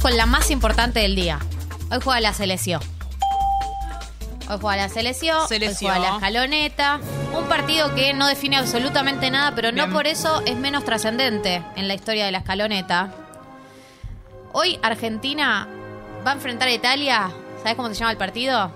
con la más importante del día. Hoy juega la selección. Hoy juega la selección, Selección. hoy juega la escaloneta. Un partido que no define absolutamente nada, pero no por eso es menos trascendente en la historia de la escaloneta. Hoy Argentina va a enfrentar a Italia. ¿Sabes cómo se llama el partido?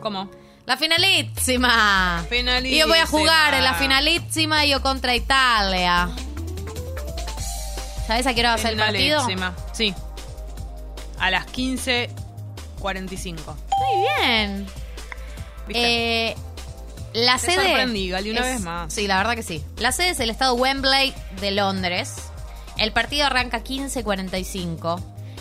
¿Cómo? La finalísima. Finalísima. Y yo voy a jugar en la finalísima yo contra Italia. ¿Sabes a qué hora va a ser el partido? Finalísima. Sí. A las 15.45. Muy bien. ¿Viste? Eh, la Te sede. sorprendí, Gali, una es- vez más. Sí, la verdad que sí. La sede es el estado Wembley de Londres. El partido arranca 15.45.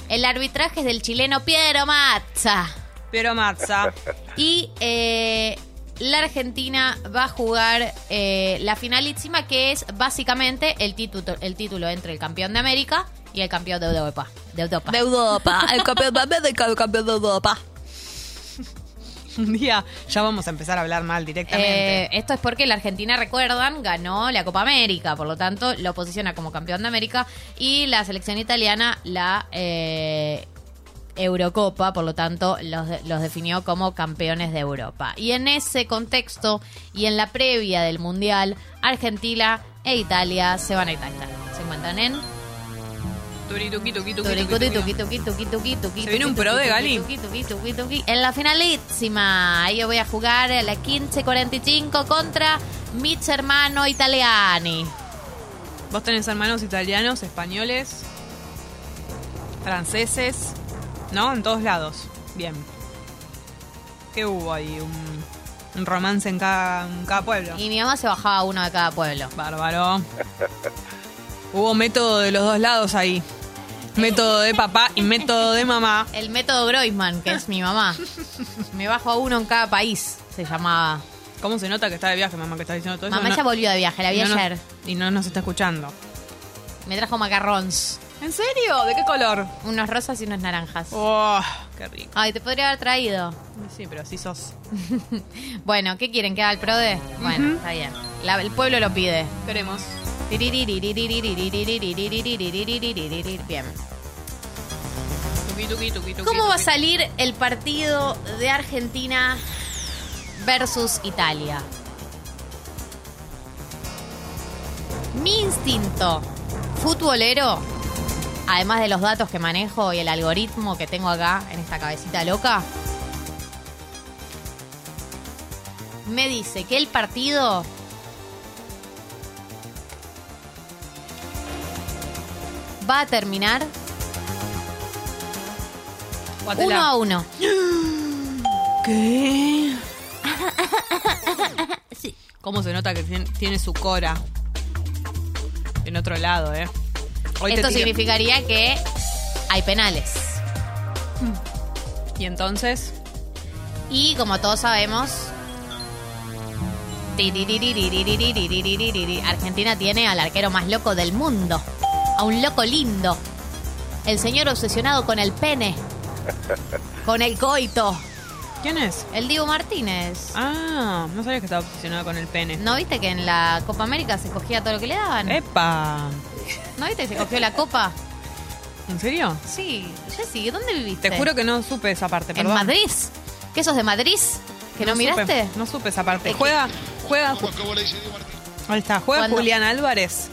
El arbitraje es del chileno Piero Mazza. Pero Matza. Y eh, la Argentina va a jugar eh, la finalísima, que es básicamente el título, el título entre el campeón de América y el campeón de Europa. De Europa. Europa. El campeón de campeón de Europa. Un día ya vamos a empezar a hablar mal directamente. Eh, esto es porque la Argentina, recuerdan, ganó la Copa América, por lo tanto lo posiciona como campeón de América y la selección italiana la eh, Eurocopa, por lo tanto los, los definió como campeones de Europa. Y en ese contexto y en la previa del Mundial, Argentina e Italia se van a Italia. Se encuentran en Se viene un pro de Gali. En la finalísima, yo voy a jugar a la 15.45 contra mis hermanos italiani. Vos tenés hermanos italianos, españoles, franceses, ¿no? En todos lados. Bien. ¿Qué hubo ahí? Un, un romance en cada, en cada pueblo. Y mi mamá se bajaba uno de cada pueblo. Bárbaro. Hubo método de los dos lados ahí. Método de papá y método de mamá. El método Groisman, que es mi mamá. Me bajo a uno en cada país, se llamaba. ¿Cómo se nota que está de viaje, mamá, que está diciendo todo eso? Mamá No- ya volvió de viaje, la vi y no nos- ayer. y no nos está escuchando. Me trajo macarrons. ¿En serio? ¿De qué color? Unos rosas y unos naranjas. Oh, qué rico. Ay, te podría haber traído. Sí, pero así sos. Bueno, ¿qué quieren? ¿Que haga el PRODE? Bueno, está bien. La- el pueblo lo pide. Queremos. Bien. ¿Cómo va a salir el partido de Argentina versus Italia? Mi instinto futbolero, además de los datos que manejo y el algoritmo que tengo acá en esta cabecita loca, me dice que el partido va a terminar Guatela. uno a uno. ¿Qué? Sí. ¿Cómo se nota que tien- tiene su cora? En otro lado, ¿eh? Hoy Esto significaría que hay penales. Y entonces, Y como todos sabemos, Argentina tiene al arquero más loco del mundo. A un loco lindo. El señor obsesionado con el pene. Con el coito. ¿quién es? El Diego Martínez. Ah, no sabía que estaba obsesionada con el pene. ¿No viste que en la Copa América se cogía todo lo que le daban? ¡Epa! ¿No viste que se cogió la copa? ¿En serio? Sí, Jessy, ¿dónde viviste? Te juro que no supe esa parte, ¿En perdón. Madrid? ¿Que sos de Madrid? ¿Que no, miraste? no supe esa parte. Juega, juega. Ahí está, juega Cuando- Julián Álvarez.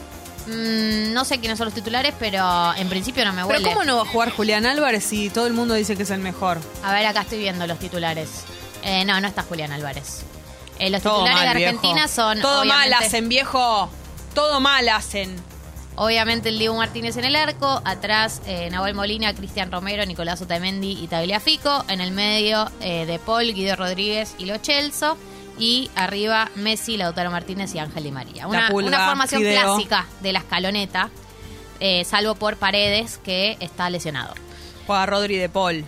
Mm, no sé quiénes son los titulares, pero en principio no me huele. Pero ¿cómo no va a jugar Julián Álvarez si todo el mundo dice que es el mejor? A ver, acá estoy viendo los titulares. Eh, no, no está Julián Álvarez. Eh, los Todo titulares mal, de viejo. Argentina son. Todo mal obviamente, hacen, viejo. Todo mal hacen. Obviamente el Diego Martínez en el arco. Atrás, eh, Nahuel Molina, Cristian Romero, Nicolás Otamendi y Tagliafico. En el medio, eh, De Paul, Guido Rodríguez y Lo Celso. Y arriba, Messi, Lautaro Martínez y Ángel Di María. Una, Pulga, una formación Fideo. clásica de la escaloneta. eh, salvo por Paredes, que está lesionado. Juega Rodri de Paul,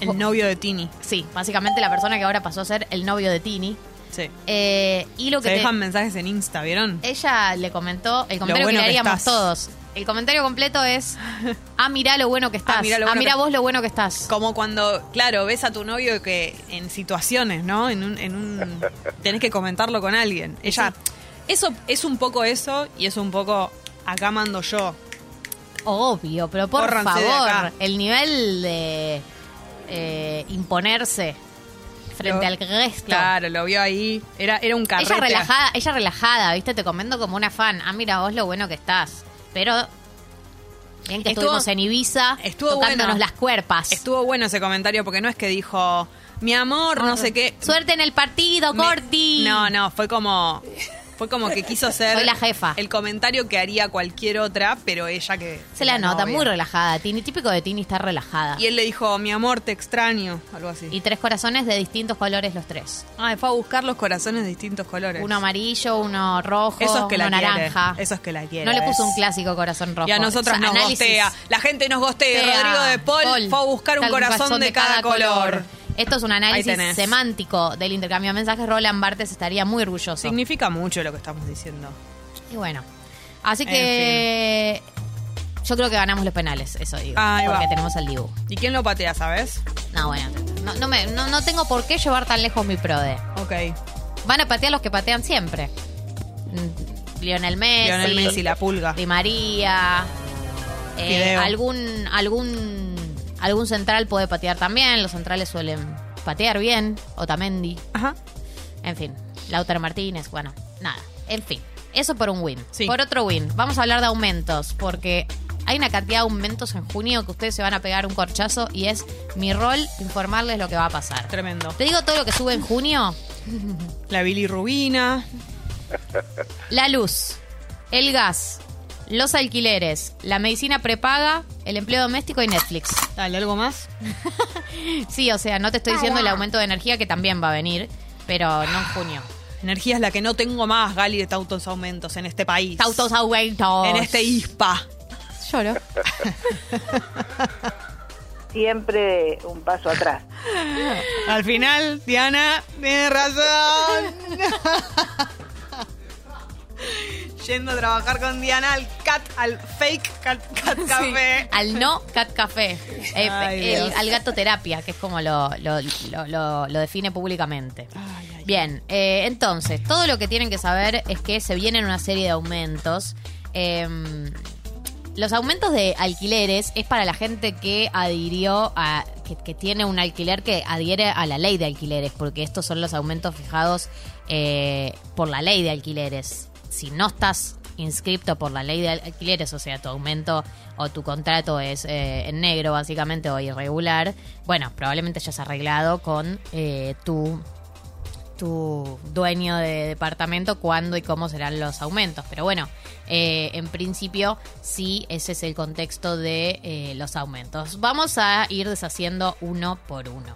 el Jo- novio de Tini. Sí, básicamente la persona que ahora pasó a ser el novio de Tini. Sí. Eh, y lo que Se te- dejan mensajes en Insta, ¿vieron? ella le comentó el comentario bueno que le haríamos todos. El comentario completo es, ah, mirá lo bueno que estás. Ah, Ah, mirá mirá, lo bueno que- vos lo bueno que estás. Como cuando, claro, ves a tu novio que en situaciones, ¿no? En un, en un tenés que comentarlo con alguien. Ella, eso es un poco eso y es un poco acá mando yo. Obvio, pero por Córranse favor, el nivel de eh, imponerse frente Lo- al resto. Claro, lo vio ahí. Era, era un carrete. Ella relajada, ella relajada, ¿viste? Te comento como una fan. Ah, mira vos lo bueno que estás. Pero bien que Estuvo- estuvimos en Ibiza estuvo tocándonos bueno. las cuerpas. Estuvo bueno ese comentario porque no es que dijo, mi amor, no sé qué. Suerte en el partido, Me- Corti. No, no, fue como. Fue como que quiso ser. Soy la jefa. El comentario que haría cualquier otra, pero ella que. Se la nota, novia. muy relajada. Tini, típico de Tini estar relajada. Y él le dijo, mi amor, te extraño. Algo así. Y tres corazones de distintos colores los tres. Ah, fue a buscar los corazones de distintos colores. Uno amarillo, uno rojo, Eso es que uno la quiere. naranja. Eso es que la quiere. No le puso un clásico corazón rojo. Y a nosotras O sea, nos análisis. gostea. La gente nos gostea. Rodrigo de Paul, Paul, fue a buscar un corazón, de cada, color. Esto es un análisis semántico del intercambio de mensajes. Roland Barthes estaría muy orgulloso. Significa mucho lo que estamos diciendo. Y bueno. Así que yo creo que ganamos los penales, eso digo. Ahí va. porque tenemos al Dibu. ¿Y quién lo patea, sabes? No, bueno. No, no, me- no, no tengo por qué llevar tan lejos mi prode. Ok. Van a patear los que patean siempre. Mm, Lionel Messi. Lionel Messi, la pulga. Di María. eh, algún, algún, algún central puede patear también. Los centrales suelen patear bien. Otamendi. Ajá. En fin. Lautaro Martínez. Bueno, nada. En fin. Eso por un win. Sí. Por otro win. Vamos a hablar de aumentos. Porque hay una cantidad de aumentos en junio que ustedes se van a pegar un corchazo. Y es mi rol informarles lo que va a pasar. Tremendo. Te digo todo lo que sube en junio. La bilirrubina. La luz, el gas, los alquileres, la medicina prepaga, el empleo doméstico y Netflix. Dale, ¿algo más? Sí, o sea, no te estoy diciendo el aumento de energía que también va a venir, pero no en junio. Energía es la que no tengo más, Gali, de tautos aumentos en este país. Autos aumentos. En este ISPA. Lloro. siempre un paso atrás. Al final, Diana tiene razón. Yendo a trabajar con Diana al cat, al fake cat, cat café. Al no cat café. Eh, Ay, el- Dios. al gato terapia, que es como lo, lo, lo- lo- lo define públicamente. Ay, ay, Bien, eh, entonces, todo lo que tienen que saber es que se vienen una serie de aumentos. Em, los aumentos de alquileres es para la gente que adhirió a. Que, que tiene un alquiler que adhiere a la ley de alquileres, porque estos son los aumentos fijados eh, por la ley de alquileres. Si no estás inscripto por la ley de al- alquileres, o sea, tu aumento o tu contrato es eh, en negro básicamente o irregular, bueno, probablemente hayas arreglado con eh, tu tu dueño de departamento cuándo y cómo serán los aumentos. Pero bueno, eh, en principio sí, ese es el contexto de eh, los aumentos. Vamos a ir deshaciendo uno por uno.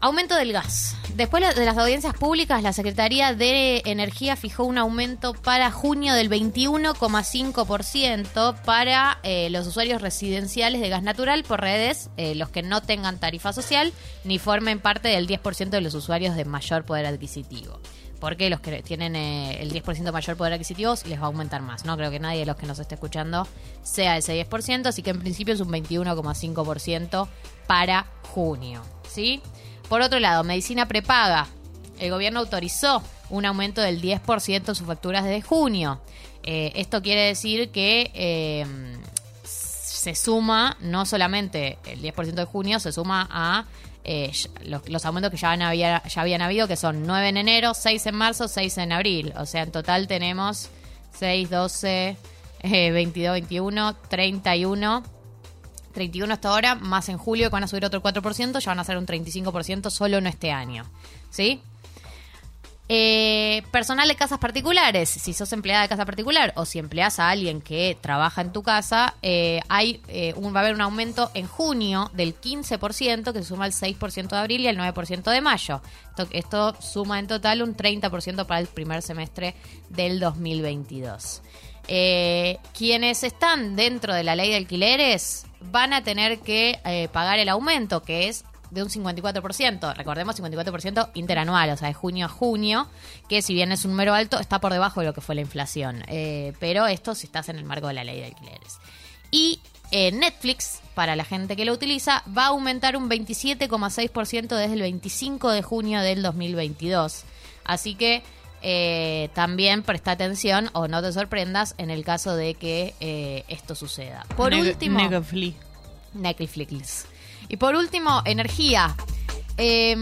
Aumento del gas. Después de las audiencias públicas, la Secretaría de Energía fijó un aumento para junio del 21,5% para eh, los usuarios residenciales de gas natural por redes, eh, los que no tengan tarifa social ni formen parte del 10% de los usuarios de mayor poder adquisitivo. Porque los que tienen eh, el 10% mayor poder adquisitivo les va a aumentar más. No creo que nadie de los que nos esté escuchando sea ese 10%, así que en principio es un 21,5% para junio. ¿Sí? Por otro lado, medicina prepaga. El gobierno autorizó un aumento del 10% en sus facturas desde junio. Eh, esto quiere decir que eh, se suma, no solamente el 10% de junio, se suma a eh, los, aumentos que ya, ya habían habido, que son 9 en enero, 6 en marzo, 6 en abril. O sea, en total tenemos 6, 12, eh, 22, 21, 31. 31 hasta ahora, más en julio que van a subir otro 4%, ya van a ser un 35% solo en este año. ¿Sí? Eh, personal de casas particulares, si sos empleada de casa particular o si empleas a alguien que trabaja en tu casa, eh, hay eh, va a haber un aumento en junio del 15% que se suma al 6% de abril y al 9% de mayo. Esto, esto suma en total un 30% para el primer semestre del 2022. Eh, quienes están dentro de la ley de alquileres van a tener que eh, pagar el aumento, que es de un 54%. Recordemos 54% interanual, o sea, de junio a junio, que si bien es un número alto, está por debajo de lo que fue la inflación. Eh, pero esto si estás en el marco de la ley de alquileres. Y eh, Netflix, para la gente que lo utiliza, va a aumentar un 27,6% desde el 25 de junio del 2022. Así que eh, también presta atención o no te sorprendas en el caso de que eh, esto suceda. Por último. Netflix. Y por último, energía. Eh,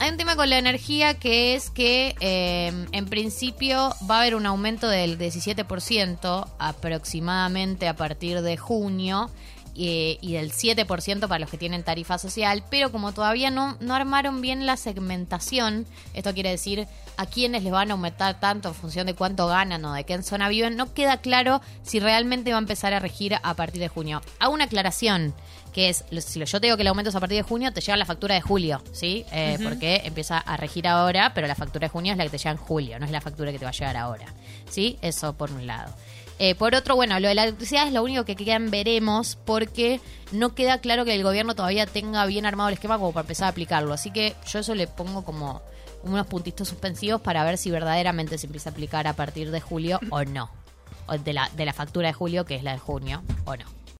hay un tema con la energía que es que eh, en principio va a haber un aumento del 17% aproximadamente a partir de junio eh, y del 7% para los que tienen tarifa social, pero como todavía no, no armaron bien la segmentación, esto quiere decir a quiénes les van a aumentar tanto en función de cuánto ganan o de qué zona viven, no queda claro si realmente va a empezar a regir a partir de junio. Hago una aclaración que es, si yo te digo que el aumento es a partir de junio, te llega la factura de julio, ¿sí? Eh, Porque empieza a regir ahora, pero la factura de junio es la que te llega en julio, no es la factura que te va a llegar ahora, ¿sí? Eso por un lado. Eh, por otro, bueno, lo de la electricidad es lo único que queda en veremos porque no queda claro que el gobierno todavía tenga bien armado el esquema como para empezar a aplicarlo. Así que yo eso le pongo como unos puntitos suspensivos para ver si verdaderamente se empieza a aplicar a partir de julio o no. O de la, de la factura de julio, que es la de junio, o no.